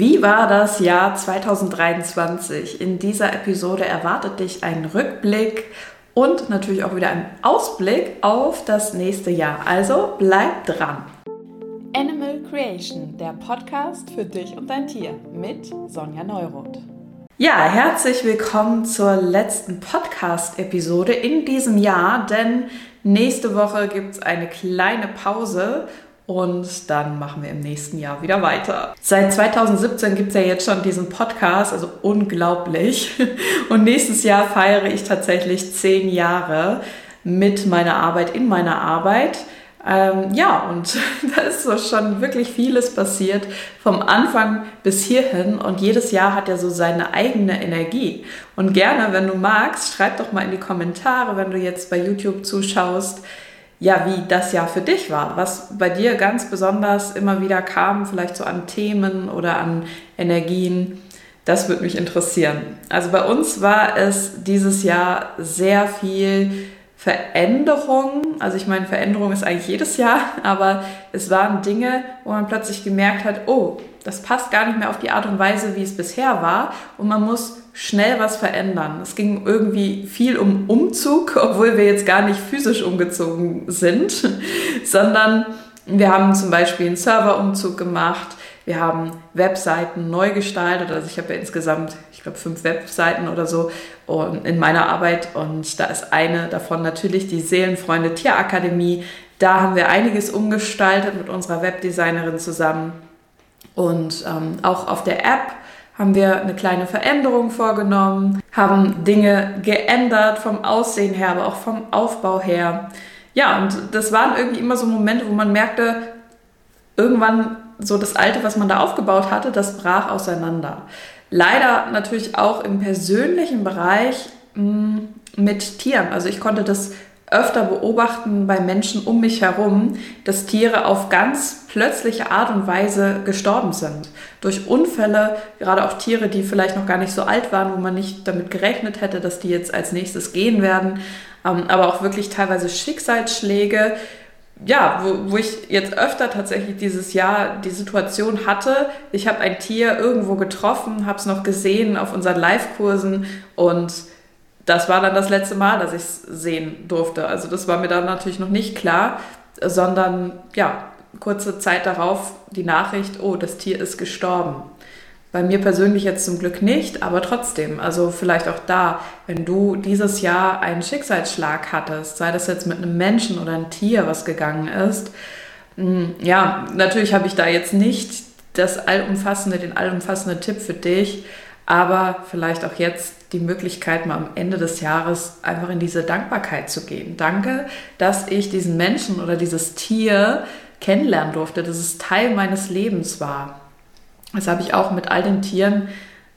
Wie war das Jahr 2023? In dieser Episode erwartet dich ein Rückblick und natürlich auch wieder ein Ausblick auf das nächste Jahr. Also bleib dran. Animal Creation, der Podcast für dich und dein Tier mit Sonja Neuroth. Ja, herzlich willkommen zur letzten Podcast-Episode in diesem Jahr, denn nächste Woche gibt es eine kleine Pause und dann machen wir im nächsten Jahr wieder weiter. Seit 2017 gibt es ja jetzt schon diesen Podcast, also unglaublich. Und nächstes Jahr feiere ich tatsächlich zehn Jahre mit meiner Arbeit in meiner Arbeit. Ähm, ja, und da ist so schon wirklich vieles passiert, vom Anfang bis hierhin. Und jedes Jahr hat ja so seine eigene Energie. Und gerne, wenn du magst, schreib doch mal in die Kommentare, wenn du jetzt bei YouTube zuschaust, ja, wie das Jahr für dich war, was bei dir ganz besonders immer wieder kam, vielleicht so an Themen oder an Energien. Das würde mich interessieren. Also bei uns war es dieses Jahr sehr viel Veränderung. Also ich meine, Veränderung ist eigentlich jedes Jahr, aber es waren Dinge, wo man plötzlich gemerkt hat, oh, das passt gar nicht mehr auf die Art und Weise, wie es bisher war. Und man muss schnell was verändern. Es ging irgendwie viel um Umzug, obwohl wir jetzt gar nicht physisch umgezogen sind, sondern wir haben zum Beispiel einen Serverumzug gemacht. Wir haben Webseiten neu gestaltet. Also ich habe ja insgesamt, ich glaube, fünf Webseiten oder so in meiner Arbeit. Und da ist eine davon natürlich die Seelenfreunde Tierakademie. Da haben wir einiges umgestaltet mit unserer Webdesignerin zusammen. Und ähm, auch auf der App haben wir eine kleine Veränderung vorgenommen, haben Dinge geändert vom Aussehen her, aber auch vom Aufbau her. Ja, und das waren irgendwie immer so Momente, wo man merkte, irgendwann so das Alte, was man da aufgebaut hatte, das brach auseinander. Leider natürlich auch im persönlichen Bereich mh, mm, mit Tieren. Also ich konnte das öfter beobachten bei Menschen um mich herum, dass Tiere auf ganz plötzliche Art und Weise gestorben sind. Durch Unfälle, gerade auch Tiere, die vielleicht noch gar nicht so alt waren, wo man nicht damit gerechnet hätte, dass die jetzt als nächstes gehen werden, ähm, aber auch wirklich teilweise Schicksalsschläge. Ja, wo, wo ich jetzt öfter tatsächlich dieses Jahr die Situation hatte, ich habe ein Tier irgendwo getroffen, habe es noch gesehen auf unseren Live-Kursen und das war dann das letzte Mal, dass ich es sehen durfte. Also das war mir dann natürlich noch nicht klar, sondern ja, kurze Zeit darauf die Nachricht, oh, das Tier ist gestorben. Bei mir persönlich jetzt zum Glück nicht, aber trotzdem, also vielleicht auch da, wenn du dieses Jahr einen Schicksalsschlag hattest, sei das jetzt mit einem Menschen oder einem Tier, was gegangen ist, hm, ja, natürlich habe ich da jetzt nicht das allumfassende, den allumfassenden Tipp für dich, aber vielleicht auch jetzt die Möglichkeit, mal am Ende des Jahres einfach in diese Dankbarkeit zu gehen. Danke, dass ich diesen Menschen oder dieses Tier kennenlernen durfte, dass es Teil meines Lebens war. Das habe ich auch mit all den Tieren,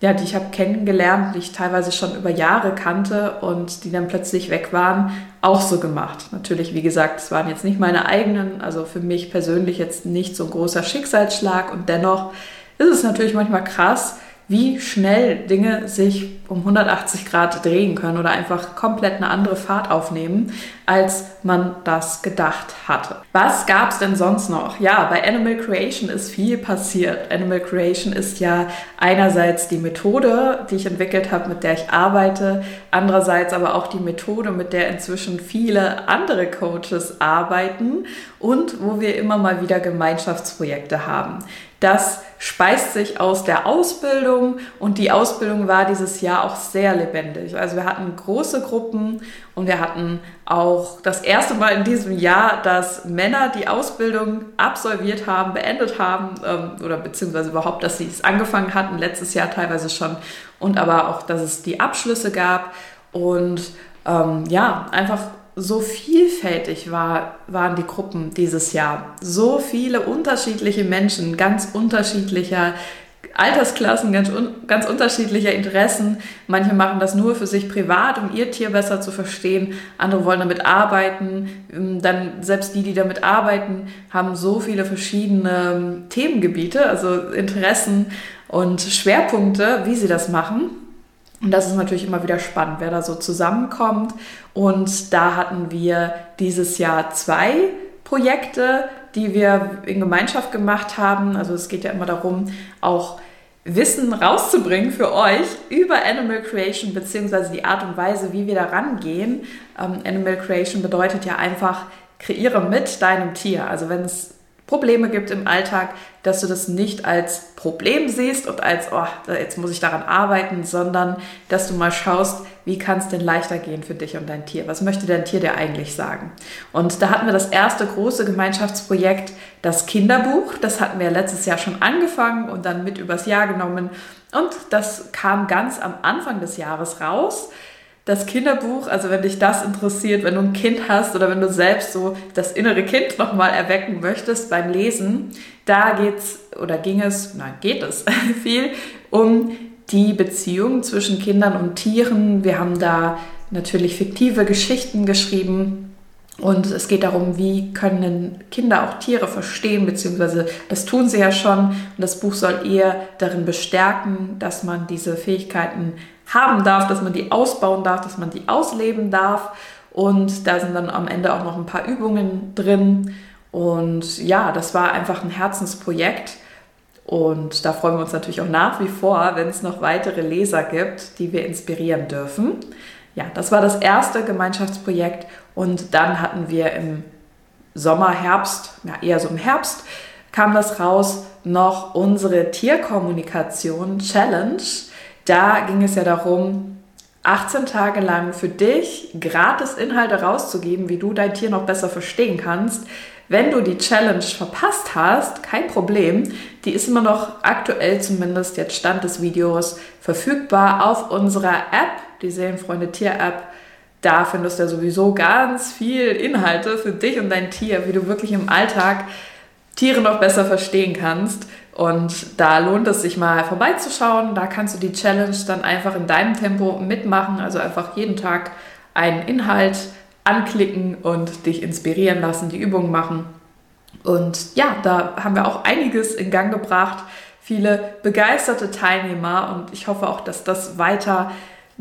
ja, die ich habe kennengelernt, die ich teilweise schon über Jahre kannte und die dann plötzlich weg waren, auch so gemacht. Natürlich, wie gesagt, es waren jetzt nicht meine eigenen, also für mich persönlich jetzt nicht so ein großer Schicksalsschlag und dennoch ist es natürlich manchmal krass, wie schnell Dinge sich um 180 Grad drehen können oder einfach komplett eine andere Fahrt aufnehmen, als man das gedacht hatte. Was gab es denn sonst noch? Ja, bei Animal Creation ist viel passiert. Animal Creation ist ja einerseits die Methode, die ich entwickelt habe, mit der ich arbeite, andererseits aber auch die Methode, mit der inzwischen viele andere Coaches arbeiten und wo wir immer mal wieder Gemeinschaftsprojekte haben. Das speist sich aus der Ausbildung und die Ausbildung war dieses Jahr auch sehr lebendig. Also wir hatten große Gruppen und wir hatten auch das erste Mal in diesem Jahr, dass Männer die Ausbildung absolviert haben, beendet haben ähm, oder beziehungsweise überhaupt, dass sie es angefangen hatten, letztes Jahr teilweise schon und aber auch, dass es die Abschlüsse gab und ähm, ja, einfach so vielfältig war, waren die Gruppen dieses Jahr. So viele unterschiedliche Menschen, ganz unterschiedlicher Altersklassen, ganz, un, ganz unterschiedlicher Interessen. Manche machen das nur für sich privat, um ihr Tier besser zu verstehen. Andere wollen damit arbeiten. Ähm, dann selbst die, die damit arbeiten, haben so viele verschiedene ähm, Themengebiete, also Interessen und Schwerpunkte, wie sie das machen. Und das ist natürlich immer wieder spannend, wer da so zusammenkommt. Und da hatten wir dieses Jahr zwei Projekte, die wir in Gemeinschaft gemacht haben. Also es geht ja immer darum, auch Wissen rauszubringen für euch über Animal Creation beziehungsweise die Art und Weise, wie wir da rangehen. Ähm, Animal Creation bedeutet ja einfach, kreiere mit deinem Tier. Also wenn es Probleme gibt im Alltag, dass du das nicht als Problem siehst und als, oh, jetzt muss ich daran arbeiten, sondern dass du mal schaust, wie kann es denn leichter gehen für dich und dein Tier? Was möchte dein Tier dir eigentlich sagen? Und da hatten wir das erste große Gemeinschaftsprojekt, das Kinderbuch. Das hatten wir letztes Jahr schon angefangen und dann mit übers Jahr genommen. Und das kam ganz am Anfang des Jahres raus das Kinderbuch, also wenn dich das interessiert, wenn du ein Kind hast oder wenn du selbst so das innere Kind nochmal erwecken möchtest beim Lesen, da geht's oder ging es, nein, geht es viel um die Beziehung zwischen Kindern und Tieren. Wir haben da natürlich fiktive Geschichten geschrieben und es geht darum, wie können Kinder auch Tiere verstehen, beziehungsweise das tun sie ja schon. Und das Buch soll eher darin bestärken, dass man diese Fähigkeiten haben darf, dass man die ausbauen darf, dass man die ausleben darf. Und da sind dann am Ende auch noch ein paar Übungen drin. Und ja, das war einfach ein Herzensprojekt. Und da freuen wir uns natürlich auch nach wie vor, wenn es noch weitere Leser gibt, die wir inspirieren dürfen. Ja, das war das erste Gemeinschaftsprojekt. Und dann hatten wir im Sommer, Herbst, ja eher so im Herbst, kam das raus, noch unsere Tierkommunikation Challenge da ging es ja darum, 18 Tage lang für dich gratis Inhalte rauszugeben, wie du dein Tier noch besser verstehen kannst. Wenn du die Challenge verpasst hast, kein Problem. Die ist immer noch aktuell zumindest jetzt Stand des Videos verfügbar auf unserer App, die Seelenfreunde Tier App. Da findest du ja sowieso ganz viel Inhalte für dich und dein Tier, wie du wirklich im Alltag Tiere noch besser verstehen kannst. Und da lohnt es sich mal vorbeizuschauen. Da kannst du die Challenge dann einfach in deinem Tempo mitmachen. Also einfach jeden Tag einen Inhalt anklicken und dich inspirieren lassen, die Übungen machen. Und ja, da haben wir auch einiges in Gang gebracht. Viele begeisterte Teilnehmer und ich hoffe auch, dass das weiter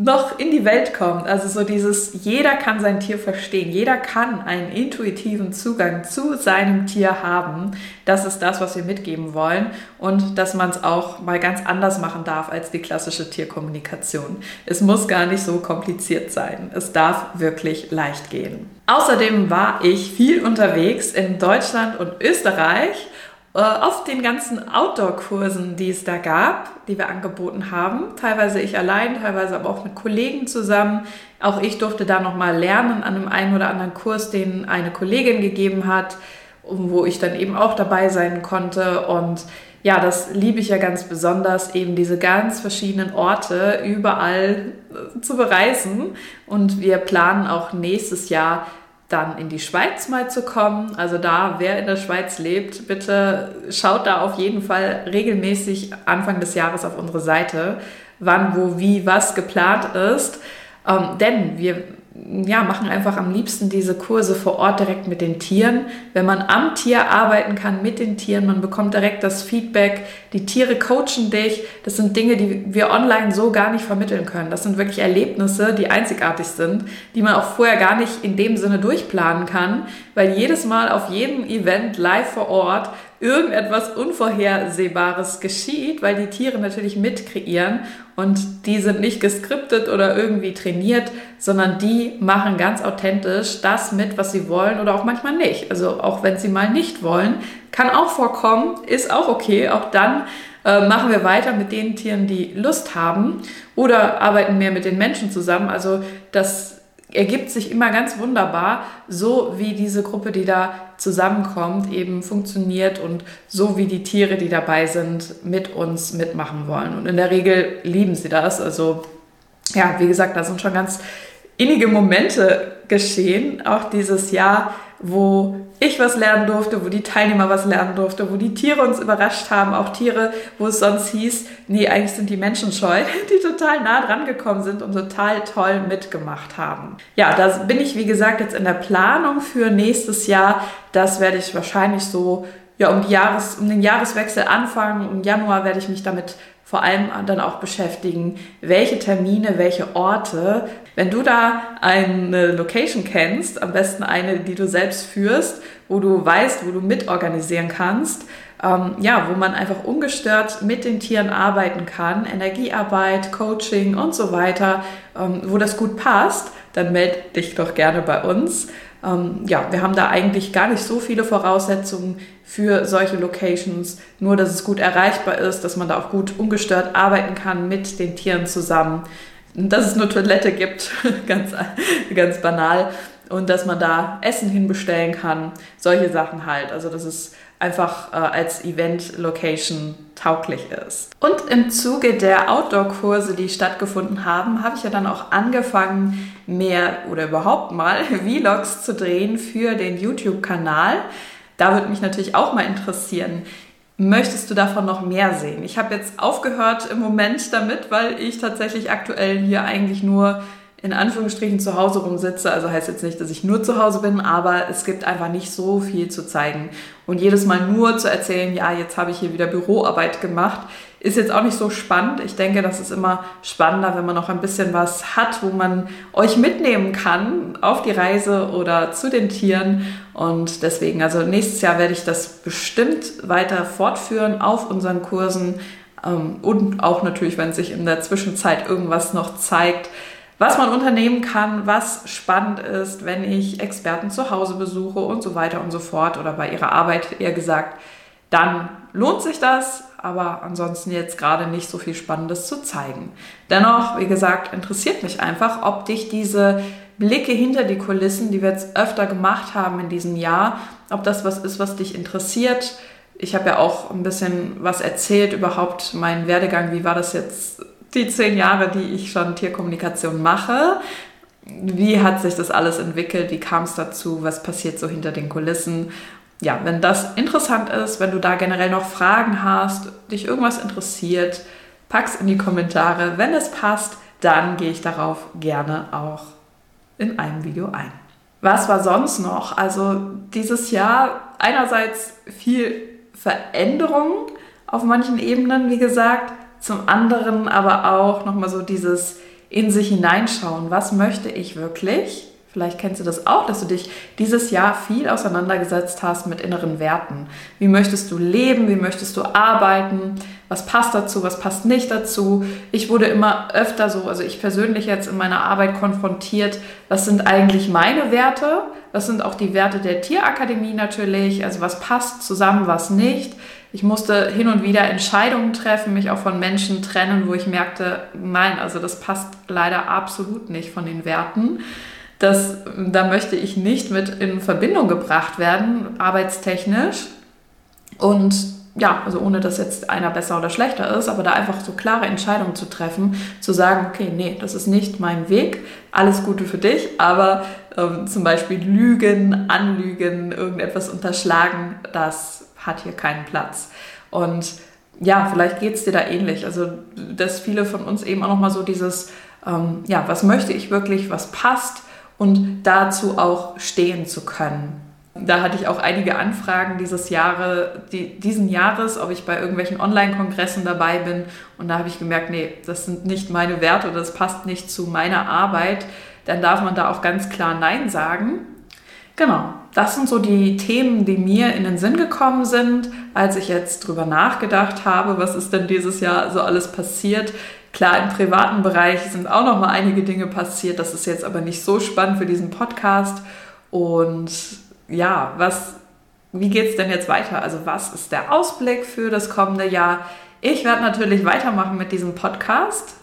noch in die Welt kommt. Also so dieses, jeder kann sein Tier verstehen, jeder kann einen intuitiven Zugang zu seinem Tier haben. Das ist das, was wir mitgeben wollen und dass man es auch mal ganz anders machen darf als die klassische Tierkommunikation. Es muss gar nicht so kompliziert sein. Es darf wirklich leicht gehen. Außerdem war ich viel unterwegs in Deutschland und Österreich auf den ganzen Outdoor-Kursen, die es da gab, die wir angeboten haben. Teilweise ich allein, teilweise aber auch mit Kollegen zusammen. Auch ich durfte da nochmal lernen an einem einen oder anderen Kurs, den eine Kollegin gegeben hat, wo ich dann eben auch dabei sein konnte. Und ja, das liebe ich ja ganz besonders, eben diese ganz verschiedenen Orte überall äh, zu bereisen. Und wir planen auch nächstes Jahr dann in die Schweiz mal zu kommen. Also da, wer in der Schweiz lebt, bitte schaut da auf jeden Fall regelmäßig Anfang des Jahres auf unsere Seite, wann, wo, wie, was geplant ist. Ähm, denn wir ja, machen einfach am liebsten diese Kurse vor Ort direkt mit den Tieren. Wenn man am Tier arbeiten kann, mit den Tieren, man bekommt direkt das Feedback, die Tiere coachen dich. Das sind Dinge, die wir online so gar nicht vermitteln können. Das sind wirklich Erlebnisse, die einzigartig sind, die man auch vorher gar nicht in dem Sinne durchplanen kann, weil jedes Mal auf jedem Event live vor Ort irgendetwas Unvorhersehbares geschieht, weil die Tiere natürlich mitkreieren und die sind nicht geskriptet oder irgendwie trainiert, sondern die machen ganz authentisch das mit, was sie wollen oder auch manchmal nicht. Also auch wenn sie mal nicht wollen, kann auch vorkommen, ist auch okay. Auch dann äh, machen wir weiter mit den Tieren, die Lust haben oder arbeiten mehr mit den Menschen zusammen. Also das ergibt sich immer ganz wunderbar, so wie diese Gruppe, die da zusammenkommt, eben funktioniert und so wie die Tiere, die dabei sind, mit uns mitmachen wollen. Und in der Regel lieben sie das. Also ja, wie gesagt, da sind schon ganz innige Momente geschehen, auch dieses Jahr, wo ich was lernen durfte, wo die Teilnehmer was lernen durfte, wo die Tiere uns überrascht haben, auch Tiere, wo es sonst hieß, nee, eigentlich sind die Menschen scheu, die total nah dran gekommen sind und total toll mitgemacht haben. Ja, da bin ich, wie gesagt, jetzt in der Planung für nächstes Jahr. Das werde ich wahrscheinlich so ja, um, Jahres, um den Jahreswechsel anfangen. Im Januar werde ich mich damit vor allem dann auch beschäftigen, welche Termine, welche Orte. Wenn du da eine Location kennst, am besten eine, die du selbst führst, wo du weißt, wo du mitorganisieren kannst, ähm, ja, wo man einfach ungestört mit den Tieren arbeiten kann, Energiearbeit, Coaching und so weiter, ähm, wo das gut passt, dann melde dich doch gerne bei uns. Ähm, ja, wir haben da eigentlich gar nicht so viele Voraussetzungen für solche Locations, nur dass es gut erreichbar ist, dass man da auch gut ungestört arbeiten kann mit den Tieren zusammen, dass es eine Toilette gibt, ganz, ganz banal, und dass man da Essen hinbestellen kann, solche Sachen halt. Also das ist einfach äh, als Event-Location tauglich ist. Und im Zuge der Outdoor-Kurse, die stattgefunden haben, habe ich ja dann auch angefangen, mehr oder überhaupt mal Vlogs zu drehen für den YouTube-Kanal. Da würde mich natürlich auch mal interessieren, möchtest du davon noch mehr sehen? Ich habe jetzt aufgehört im Moment damit, weil ich tatsächlich aktuell hier eigentlich nur in Anführungsstrichen zu Hause rumsitze. Also heißt jetzt nicht, dass ich nur zu Hause bin, aber es gibt einfach nicht so viel zu zeigen. Und jedes Mal nur zu erzählen, ja, jetzt habe ich hier wieder Büroarbeit gemacht, ist jetzt auch nicht so spannend. Ich denke, das ist immer spannender, wenn man noch ein bisschen was hat, wo man euch mitnehmen kann auf die Reise oder zu den Tieren. Und deswegen, also nächstes Jahr werde ich das bestimmt weiter fortführen auf unseren Kursen. Ähm, und auch natürlich, wenn sich in der Zwischenzeit irgendwas noch zeigt, was man unternehmen kann, was spannend ist, wenn ich Experten zu Hause besuche und so weiter und so fort oder bei ihrer Arbeit eher gesagt, dann lohnt sich das, aber ansonsten jetzt gerade nicht so viel Spannendes zu zeigen. Dennoch, wie gesagt, interessiert mich einfach, ob dich diese Blicke hinter die Kulissen, die wir jetzt öfter gemacht haben in diesem Jahr, ob das was ist, was dich interessiert. Ich habe ja auch ein bisschen was erzählt, überhaupt meinen Werdegang, wie war das jetzt die zehn Jahre, die ich schon Tierkommunikation mache. Wie hat sich das alles entwickelt? Wie kam es dazu? Was passiert so hinter den Kulissen? Ja, wenn das interessant ist, wenn du da generell noch Fragen hast, dich irgendwas interessiert, pack's in die Kommentare. Wenn es passt, dann gehe ich darauf gerne auch in einem Video ein. Was war sonst noch? Also dieses Jahr einerseits viel Veränderung auf manchen Ebenen, wie gesagt, zum anderen aber auch nochmal so dieses in sich hineinschauen. Was möchte ich wirklich? Vielleicht kennst du das auch, dass du dich dieses Jahr viel auseinandergesetzt hast mit inneren Werten. Wie möchtest du leben? Wie möchtest du arbeiten? Was passt dazu? Was passt nicht dazu? Ich wurde immer öfter so, also ich persönlich jetzt in meiner Arbeit konfrontiert, was sind eigentlich meine Werte? Was sind auch die Werte der Tierakademie natürlich? Also was passt zusammen, was nicht? Ich musste hin und wieder Entscheidungen treffen, mich auch von Menschen trennen, wo ich merkte, nein, also das passt leider absolut nicht von den Werten. Das, da möchte ich nicht mit in Verbindung gebracht werden, arbeitstechnisch. Und ja, also ohne dass jetzt einer besser oder schlechter ist, aber da einfach so klare Entscheidungen zu treffen, zu sagen, okay, nee, das ist nicht mein Weg, alles Gute für dich, aber ähm, zum Beispiel Lügen, Anlügen, irgendetwas unterschlagen, das hat hier keinen Platz. Und ja, vielleicht geht es dir da ähnlich. Also, dass viele von uns eben auch nochmal so dieses, ähm, ja, was möchte ich wirklich, was passt und dazu auch stehen zu können. Da hatte ich auch einige Anfragen dieses Jahre, die, diesen Jahres, ob ich bei irgendwelchen Online-Kongressen dabei bin. Und da habe ich gemerkt, nee, das sind nicht meine Werte, das passt nicht zu meiner Arbeit. Dann darf man da auch ganz klar Nein sagen. Genau, das sind so die Themen, die mir in den Sinn gekommen sind, als ich jetzt drüber nachgedacht habe, was ist denn dieses Jahr so alles passiert. Klar, im privaten Bereich sind auch noch mal einige Dinge passiert. Das ist jetzt aber nicht so spannend für diesen Podcast. Und ja, was, wie geht es denn jetzt weiter? Also was ist der Ausblick für das kommende Jahr? Ich werde natürlich weitermachen mit diesem Podcast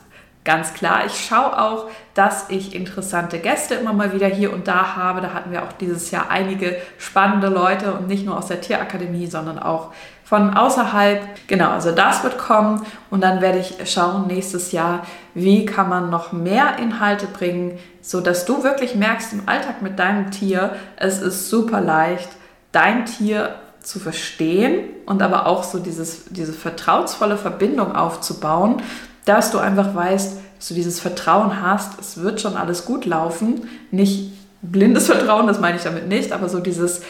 ganz klar. Ich schaue auch, dass ich interessante Gäste immer mal wieder hier und da habe. Da hatten wir auch dieses Jahr einige spannende Leute und nicht nur aus der Tierakademie, sondern auch von außerhalb. Genau, also das wird kommen und dann werde ich schauen nächstes Jahr, wie kann man noch mehr Inhalte bringen, so dass du wirklich merkst im Alltag mit deinem Tier, es ist super leicht, dein Tier zu verstehen und aber auch so dieses, diese vertrauensvolle Verbindung aufzubauen, dass du einfach weißt, dass du dieses Vertrauen hast, es wird schon alles gut laufen. Nicht blindes Vertrauen, das meine ich damit nicht, aber so dieses,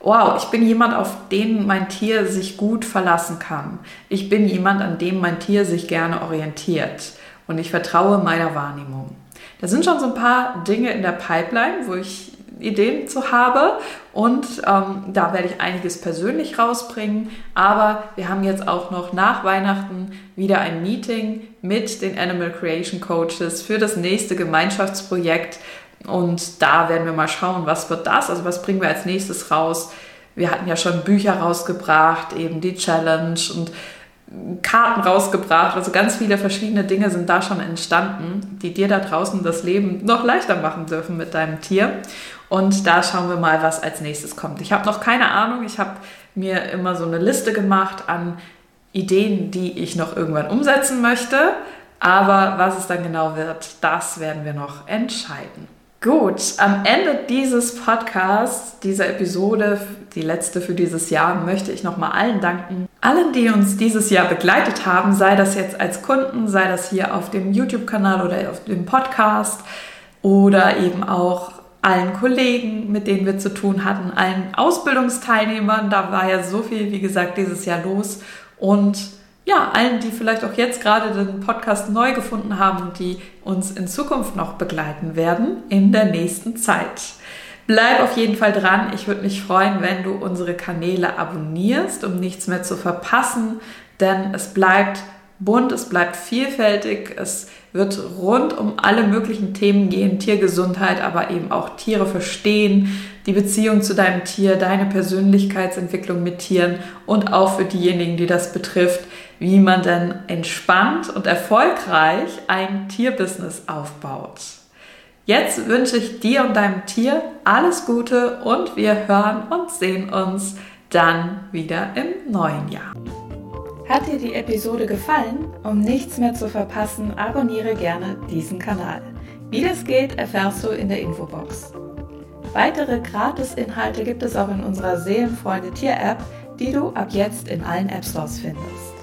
wow, ich bin jemand, auf den mein Tier sich gut verlassen kann. Ich bin jemand, an dem mein Tier sich gerne orientiert. Und ich vertraue meiner Wahrnehmung. Da sind schon so ein paar Dinge in der Pipeline, wo ich Ideen zu habe. Und ähm, da werde ich einiges persönlich rausbringen. Aber wir haben jetzt auch noch nach Weihnachten wieder ein Meeting mit den Animal Creation Coaches für das nächste Gemeinschaftsprojekt. Und da werden wir mal schauen, was wird das, also was bringen wir als nächstes raus. Wir hatten ja schon Bücher rausgebracht, eben die Challenge und Karten rausgebracht. Also ganz viele verschiedene Dinge sind da schon entstanden, die dir da draußen das Leben noch leichter machen dürfen mit deinem Tier. Und da schauen wir mal, was als nächstes kommt. Ich habe noch keine Ahnung. Ich habe mir immer so eine Liste gemacht an Ideen, die ich noch irgendwann umsetzen möchte. Aber was es dann genau wird, das werden wir noch entscheiden. Gut, am Ende dieses Podcasts, dieser Episode, die letzte für dieses Jahr, möchte ich nochmal allen danken. Allen, die uns dieses Jahr begleitet haben, sei das jetzt als Kunden, sei das hier auf dem YouTube-Kanal oder auf dem Podcast oder eben auch allen Kollegen, mit denen wir zu tun hatten, allen Ausbildungsteilnehmern. Da war ja so viel, wie gesagt, dieses Jahr los. Und ja, allen, die vielleicht auch jetzt gerade den Podcast neu gefunden haben und die uns in Zukunft noch begleiten werden in der nächsten Zeit. Bleib auf jeden Fall dran. Ich würde mich freuen, wenn du unsere Kanäle abonnierst, um nichts mehr zu verpassen, denn es bleibt bunt, es bleibt vielfältig, es wird rund um alle möglichen Themen gehen, Tiergesundheit, aber eben auch Tiere verstehen, die Beziehung zu deinem Tier, deine Persönlichkeitsentwicklung mit Tieren und auch für diejenigen, die das betrifft, wie man denn entspannt und erfolgreich ein Tierbusiness aufbaut. Jetzt wünsche ich dir und deinem Tier alles Gute und wir hören und sehen uns dann wieder im neuen Jahr. Hat dir die Episode gefallen? Um nichts mehr zu verpassen, abonniere gerne diesen Kanal. Wie das geht, erfährst du in der Infobox. Weitere Gratis-Inhalte gibt es auch in unserer Seelenfreunde Tier-App, die du ab jetzt in allen App Stores findest.